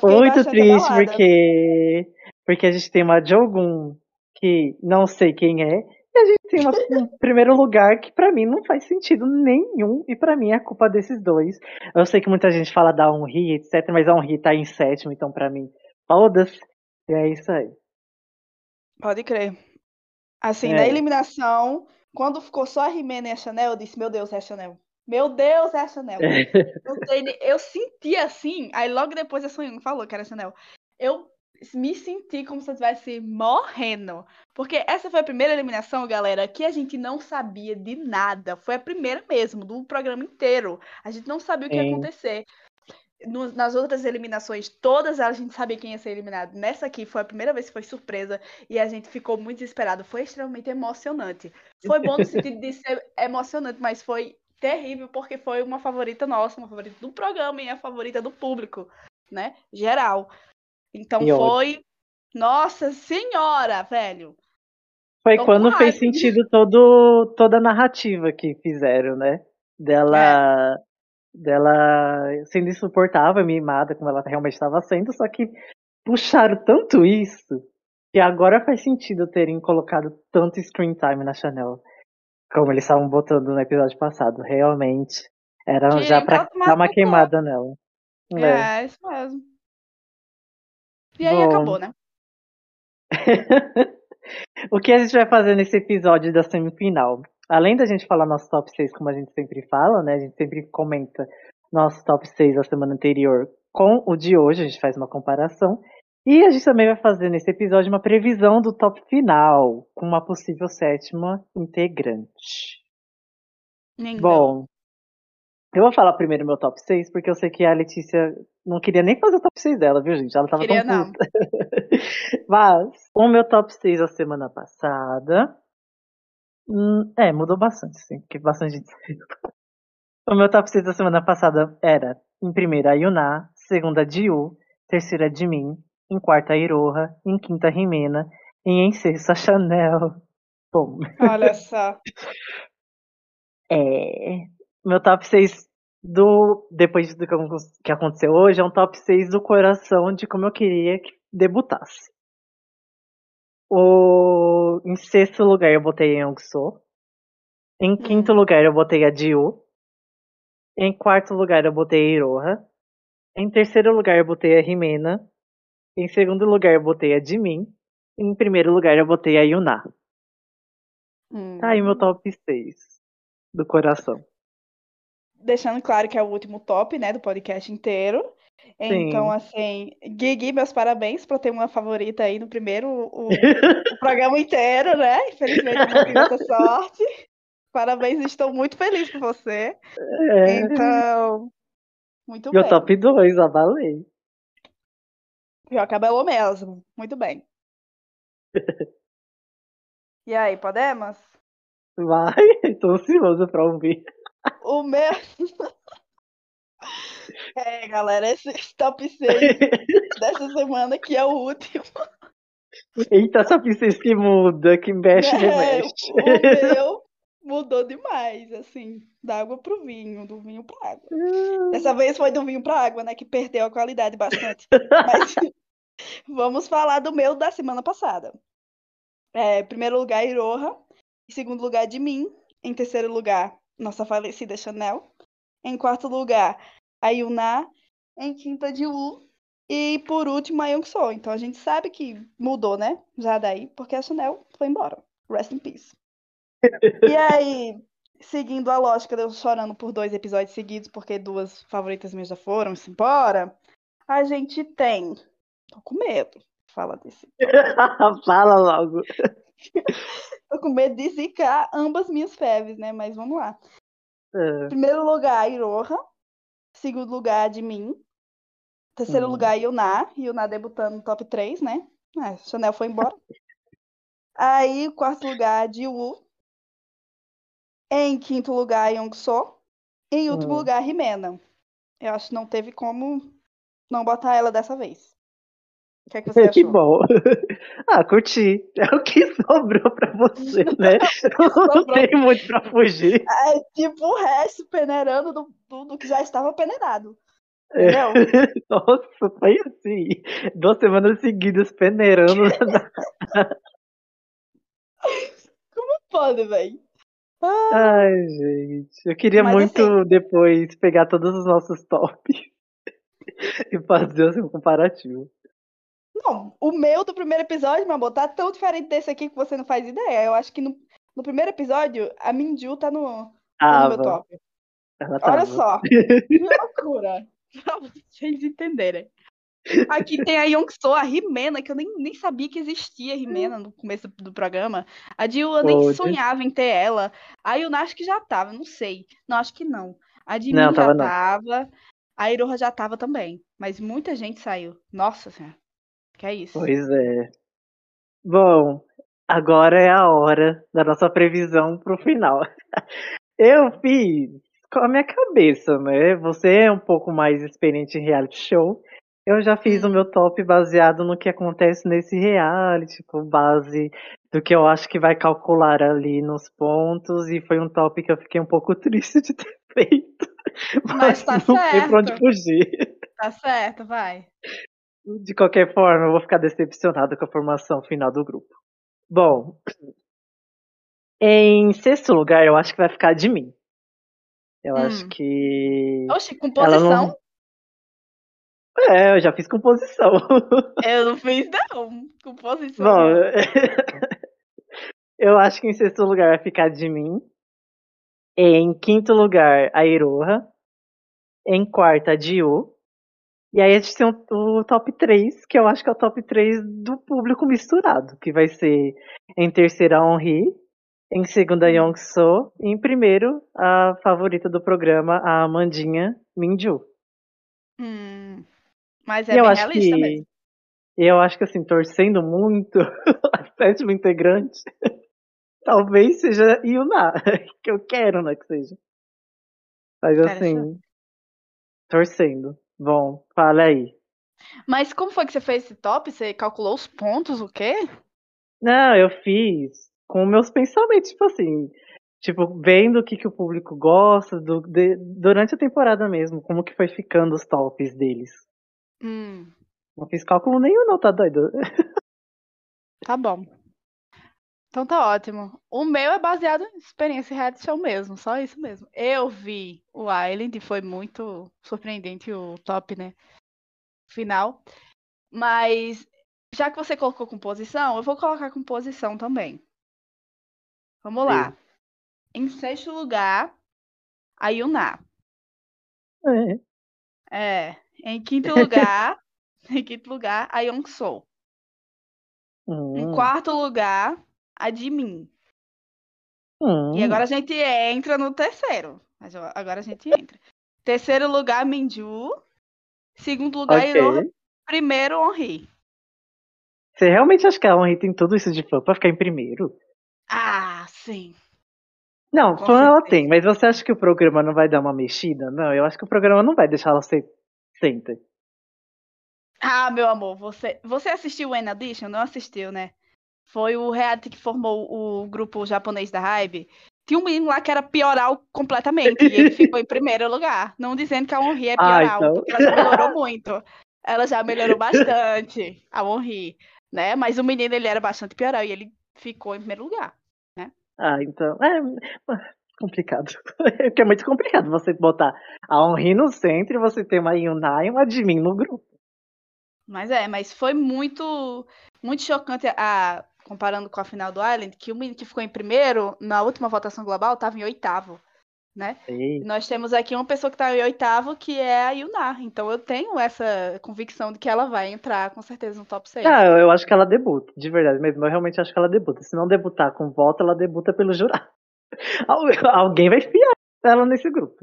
Muito triste abalada. porque porque a gente tem uma Jogun que não sei quem é e a gente tem uma, um primeiro lugar que pra mim não faz sentido nenhum e pra mim é culpa desses dois. Eu sei que muita gente fala da Honri, etc, mas a Honri tá em sétimo, então pra mim, foda-se. E é isso aí. Pode crer. Assim, É. na eliminação, quando ficou só a Rimena e a Chanel, eu disse, meu Deus, é a Chanel. Meu Deus, é a Chanel. Eu, sei nem- eu senti assim, aí logo depois a Sonhang falou que era a Chanel. Eu me senti como se eu estivesse morrendo. Porque essa foi a primeira eliminação, galera, que a gente não sabia de nada. Foi a primeira mesmo, do programa inteiro. A gente não sabia o que ia Sim. acontecer. No- nas outras eliminações, todas elas a gente sabia quem ia ser eliminado. Nessa aqui foi a primeira vez que foi surpresa e a gente ficou muito desesperado. Foi extremamente emocionante. Foi bom no sentido de ser emocionante, mas foi terrível porque foi uma favorita nossa, uma favorita do programa e a favorita do público, né? Geral. Então ódio. foi. Nossa senhora, velho. Foi Tô quando fez sentido todo, toda a narrativa que fizeram, né? Dela Dela sendo insuportável, mimada, como ela realmente estava sendo, só que puxaram tanto isso que agora faz sentido terem colocado tanto screen time na Chanel. Como eles estavam botando no episódio passado. Realmente. Era Que já pra dar uma queimada nela. É, é isso mesmo. E aí Bom. acabou, né? o que a gente vai fazer nesse episódio da semifinal? Além da gente falar nosso top 6, como a gente sempre fala, né? A gente sempre comenta nosso top 6 da semana anterior com o de hoje, a gente faz uma comparação. E a gente também vai fazer nesse episódio uma previsão do top final, com uma possível sétima integrante. Bom, eu vou falar primeiro meu top 6, porque eu sei que a Letícia não queria nem fazer o top 6 dela, viu, gente? Ela tava Queria tão puta. Mas, o meu top 6 da semana passada. hum, é, mudou bastante, sim, porque bastante. O meu top 6 da semana passada era, em primeira, a Yuna, segunda, a Diu, terceira, a Jimin, em quarta, Iroha, em quinta, Rimena, e em sexta, Chanel. Bom, Olha só. É. Meu top 6 do. Depois do que acon- que aconteceu hoje, é um top 6 do coração de como eu queria que debutasse. O... Em sexto lugar eu botei a Youngso. Em quinto lugar eu botei a Jiu. Em quarto lugar eu botei a Iroha. Em terceiro lugar eu botei a Rimena. Em segundo lugar eu botei a Jimin. Em primeiro lugar eu botei a Yuna. Hum. Tá aí meu top 6 do coração. Deixando claro que é o último top, né, do podcast inteiro. Então, assim, Guigui, meus parabéns por ter uma favorita aí no primeiro o, o programa inteiro, né? Infelizmente eu não tive essa sorte. Parabéns, estou muito feliz por você. É. Então, muito Meu bem. top 2, abalei. Já acabou mesmo. Muito bem. E aí, podemos? Vai, tô ansioso pra ouvir. O meu. É, galera, esse top 6 dessa semana que é o último. Eita, top 6 que muda, que mexe, É, remexe. o meu mudou demais, assim, da água pro vinho, do vinho pra água. Dessa vez foi do vinho pra água, né, que perdeu a qualidade bastante. Mas vamos falar do meu da semana passada. É, primeiro lugar, Iroha. Em segundo lugar, de mim. Em terceiro lugar, nossa falecida Chanel. Em quarto lugar, a Yuna. Em quinta, Diu. E por último, a Youngso. Então a gente sabe que mudou, né? Já daí, porque a Chanel foi embora. Rest in peace. E aí, seguindo a lógica de eu chorando por dois episódios seguidos, porque duas favoritas minhas já foram-se embora, a gente tem. Tô com medo. Fala desse. Fala logo. Tô com medo de zicar ambas minhas feves, né? Mas vamos lá. É, Primeiro lugar, Iroha. Segundo lugar, de mim. Terceiro Hum. lugar, Yuna. Yuna debutando no top 3, né? Ah, Chanel foi embora. Aí, quarto lugar, Jiwoo. Em quinto lugar, Youngso. Em último Hum. lugar, Rimena. Eu acho que não teve como não botar ela dessa vez. O que, é que você Que achou? bom. Ah, curti. É o que sobrou pra você, né? Não tem muito pra fugir. É tipo o resto peneirando do, do, do que já estava peneirado. É. Nossa, foi assim. Duas semanas seguidas peneirando. Pode, velho. Ai, gente. Eu queria Mas, muito assim- depois pegar todos os nossos tops e fazer assim, um comparativo. Não, o meu do primeiro episódio, meu amor, tá tão diferente desse aqui que você não faz ideia. Eu acho que no, no primeiro episódio, a Minju tá no, tá no meu top. Ela Olha tava. só. Que loucura. Pra vocês entenderem. Aqui tem a Youngso, a Rimena, que eu nem, nem sabia que existia Rimena no começo do, do programa. A Jill, eu nem Pode. sonhava em ter ela. A Yuna acho que já tava, não sei. Não, acho que não. A Jimin já tava não. tava. A Iroha já tava também. Mas muita gente saiu. Nossa senhora. Que é isso? Pois é. Bom, agora é a hora da nossa previsão pro final. Eu fiz com a minha cabeça, né? Você é um pouco mais experiente em reality show. Eu já fiz o meu top baseado no que acontece nesse reality, com base do que eu acho que vai calcular ali nos pontos, e foi um top que eu fiquei um pouco triste de ter feito. Mas tá não tem pra onde certo. fugir. Tá certo, vai. De qualquer forma, eu vou ficar decepcionado com a formação final do grupo. Bom, em sexto lugar, eu acho que vai ficar de mim. Eu Hum. acho que. Ela composição? não. É, eu já fiz composição. Eu não fiz, não. Composição. Bom, não. eu acho que em sexto lugar vai ficar de mim. Em quinto lugar, a Iroha. Em quarta, a Dio. E aí a gente tem o, o top 3, que eu acho que é o top 3 do público misturado. Que vai ser em terceira, a Henri. Em segunda, a Hum. Young So. E em primeiro, a favorita do programa, a Amandinha Minju. Hum. Mas E é eu bem acho realista que. mesmo. Eu acho que assim, torcendo muito a sétima integrante, talvez seja Yuna, que eu quero, né, que seja. Mas assim, torcendo. Bom, fala aí. Mas como foi que você fez esse top? Você calculou os pontos, o quê? Não, eu fiz com meus pensamentos, tipo assim, tipo, vendo o que, que o público gosta do, de- durante a temporada mesmo, como que foi ficando os tops deles. Hum, Não fiz cálculo nenhum, não, tá doido? tá bom. Então tá ótimo. O meu é baseado em experiência reality show mesmo, só isso mesmo. Eu vi o Island e foi muito surpreendente o top, né? Final. Mas já que você colocou composição, eu vou colocar composição também. Vamos lá. Em sexto lugar, a Yuna. É. É. Em quinto lugar, em quinto lugar, a Young Soo. Em Hum, quarto lugar, a Jimin. hum. E agora a gente entra no terceiro. Mas agora a gente entra. Terceiro lugar, Minju. Segundo lugar, Ok. Iroha. Primeiro, Henri. Você realmente acha que a Henri tem tudo isso de fã pra ficar em primeiro? Ah, sim. Não, Com fã ela certeza. tem, mas você acha que o programa não vai dar uma mexida? Não, eu acho que o programa não vai deixar ela ser center. Ah, meu amor, você, você assistiu o N Edition? Não assistiu, né? Foi o reality que formou o grupo japonês da Hybe. Tinha um menino lá que era pioral completamente. e ele ficou em primeiro lugar. Não dizendo que a Henri é Ah, pioral, então. porque ela já melhorou muito. Ela já melhorou bastante, a Henri, né? Mas o menino, ele era bastante pioral e ele ficou em primeiro lugar. Ah, então. É complicado. É que é muito complicado você botar a Henri no centro e você ter uma Yuna e uma Jimin no grupo. Mas é, mas foi muito, muito chocante a comparando com a final do Island, que o menino que ficou em primeiro na última votação global estava em oitavo, né? Nós temos aqui uma pessoa que está em oitavo, que é a Yuna. Então eu tenho essa convicção de que ela vai entrar com certeza no top 6. Ah, eu, acho que ela debuta, de verdade mesmo. Eu realmente acho que ela debuta. Se não debutar com voto, ela debuta pelo jurado. Al- Alguém vai espiar ela nesse grupo.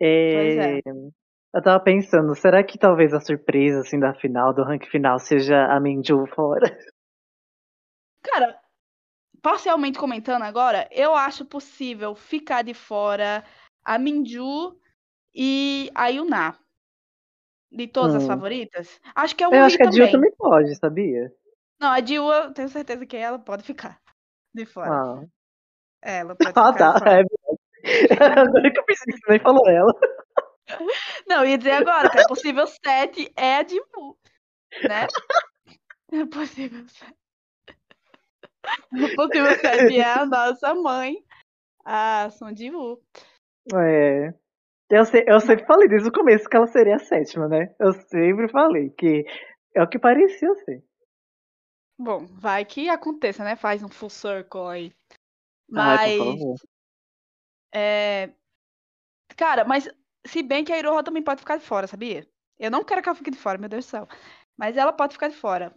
É, Pois é. Eu tava pensando, será que talvez a surpresa assim da final, do ranking final, seja a Minju fora? Cara, parcialmente comentando agora, eu acho possível ficar de fora a Minju e a Yuna. De todas as Hum. favoritas. Acho que é o Eu acho que a Jill também. também pode, sabia? Não, a Jill, eu tenho certeza que ela pode ficar de fora. Ah, Ela pode ah ficar tá. de fora. É verdade. Agora que eu pensei que nem falou ela. Não, ia dizer agora que a possível 7 é a Jill, né? A possível 7. Possível 7 é a nossa mãe, a Son Jill. É. Eu, se- eu sempre falei desde o começo que ela seria a sétima, né? Eu sempre falei que é o que parecia ser. Bom, vai que aconteça, né? Faz um full circle aí. Ai, por Mas, favor. é... cara, mas se bem que a Iroha também pode ficar de fora, sabia? Eu não quero que ela fique de fora, meu Deus do céu. Mas ela pode ficar de fora.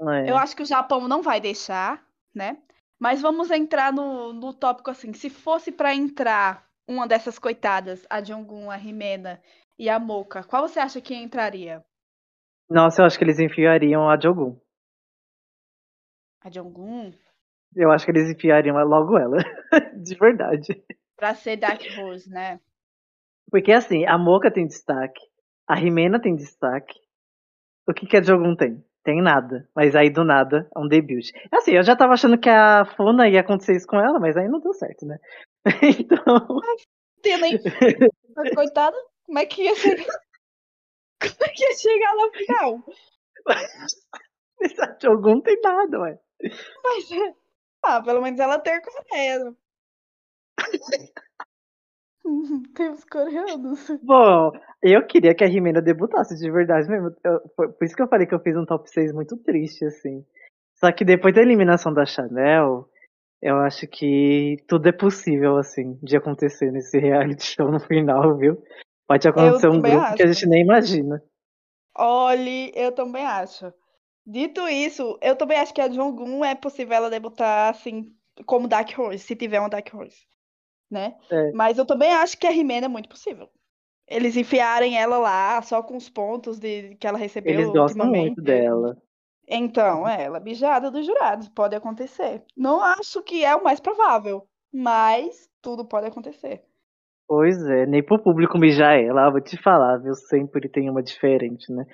É. Eu acho que o Japão não vai deixar, né? Mas vamos entrar no, no tópico assim. Se fosse pra entrar uma dessas coitadas, a Jonggun, a Rimena e a Moka, qual você acha que entraria? Nossa, eu acho que eles enfiariam a Jogun. A Jonggun? Eu acho que eles enfiariam logo ela. De verdade. Pra ser Dark Horse, né? Porque assim, a Moca tem destaque, a Rimena tem destaque. O que, que a Jogun tem? Tem nada. Mas aí do nada é um debut. Assim, eu já tava achando que a Funa ia acontecer isso com ela, mas aí não deu certo, né? Então. Mas, coitada, como é que ia chegar? Como é que ia chegar na final? Esse jogo não tem nada, ué. Mas, ah, pelo menos ela tem a Coreia. Temos coreanos. Bom, eu queria que a Rimena debutasse de verdade mesmo. Eu, por isso que eu falei que eu fiz um top 6 muito triste, assim. Só que depois da eliminação da Chanel, eu acho que tudo é possível, assim, de acontecer nesse reality show no final, viu? Pode acontecer um grupo acho. que a gente nem imagina. Olhe, eu também acho. Dito isso, eu também acho que a Jonggun é possível ela debutar, assim, como Dark Horse, se tiver uma Dark Horse né? É. Mas eu também acho que a Rimena é muito possível. Eles enfiarem ela lá só com os pontos de, que ela recebeu Eles gostam muito dela. Então, é, ela é bijada dos jurados, pode acontecer. Não acho que é o mais provável, mas tudo pode acontecer. Pois é, nem pro público mijar ela, vou te falar, viu? Sempre tem uma diferente, né?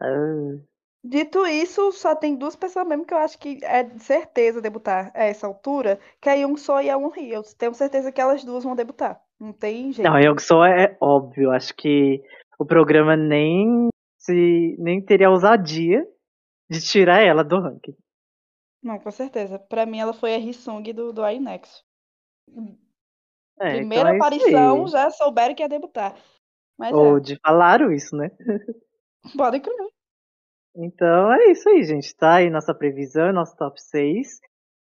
Ah. Dito isso, só tem duas pessoas mesmo que eu acho que é de certeza debutar a essa altura, que é a Young So e a Hee. Eu tenho certeza que elas duas vão debutar. Não tem jeito. Não, a Young So é óbvio. Acho que o programa nem se nem teria ousadia de tirar ela do ranking. Não, com certeza. Para mim ela foi a Hissung do, do iNext. É, Primeira então é aparição, já souberam que ia debutar. Mas Ou é. de falaram isso, né? Pode crer. Então é isso aí, gente. Tá aí nossa previsão, nosso top 6.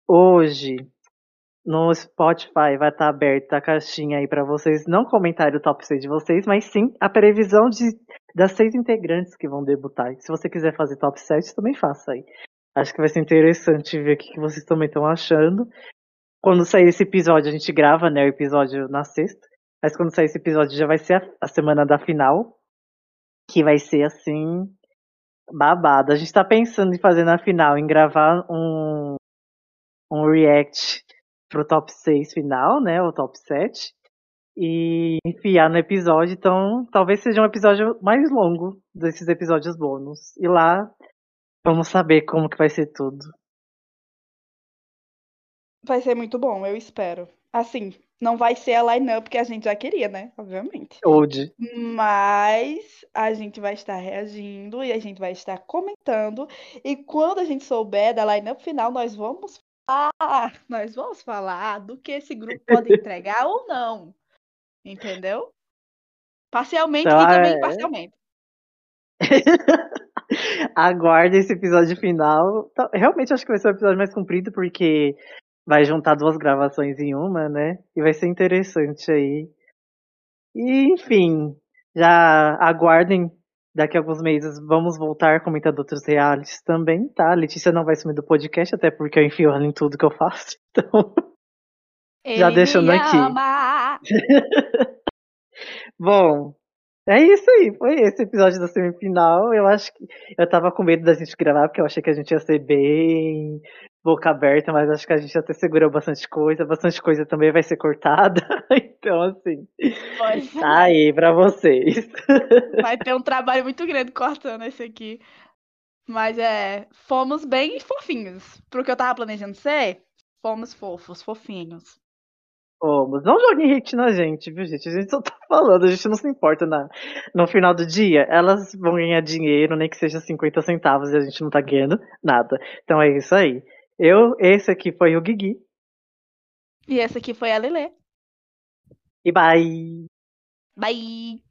Hoje, no Spotify, vai estar tá aberta a caixinha aí para vocês não comentarem o top 6 de vocês, mas sim a previsão de, das seis integrantes que vão debutar. Se você quiser fazer top 7, também faça aí. Acho que vai ser interessante ver o que vocês também estão achando. Quando sair esse episódio, a gente grava, né? O episódio na sexta. Mas quando sair esse episódio, já vai ser a, a semana da final. Que vai ser assim Babado. A gente tá pensando em fazer na final, em gravar um, um react pro top 6 final, né? O top 7. E enfiar no episódio. Então, talvez seja um episódio mais longo desses episódios bônus. E lá vamos saber como que vai ser tudo. Vai ser muito bom, eu espero. Assim, não vai ser a line-up que a gente já queria, né? Obviamente. Old. Mas a gente vai estar reagindo e a gente vai estar comentando. E quando a gente souber da line-up final, nós vamos falar. Nós vamos falar do que esse grupo pode entregar ou não. Entendeu? Parcialmente então, e também é... parcialmente. Aguarde esse episódio final. Realmente acho que vai ser um episódio mais comprido, porque vai juntar duas gravações em uma, né? E vai ser interessante aí. E, enfim, já aguardem. Daqui a alguns meses vamos voltar comentando outros realities também, tá? A Letícia não vai sumir do podcast, até porque eu enfio ela em tudo que eu faço. Então. Ele já deixando aqui. Bom, é isso aí, foi esse episódio da semifinal. Eu acho que eu tava com medo da gente gravar, porque eu achei que a gente ia ser bem boca aberta, mas acho que a gente até segurou bastante coisa. Bastante coisa também vai ser cortada. Então, assim, Pode. tá aí pra vocês. Vai ter um trabalho muito grande cortando esse aqui. Mas é, fomos bem fofinhos. Pro que eu tava planejando ser, fomos fofos, fofinhos. Fomos. Não joguem hate na gente, viu, gente? A gente só tá falando, a gente não se importa na, no final do dia. Elas vão ganhar dinheiro, nem que seja 50 centavos, e a gente não tá ganhando nada. Então é isso aí. Eu, esse aqui foi o Guigui. E esse aqui foi a Lelê. E bye. Bye.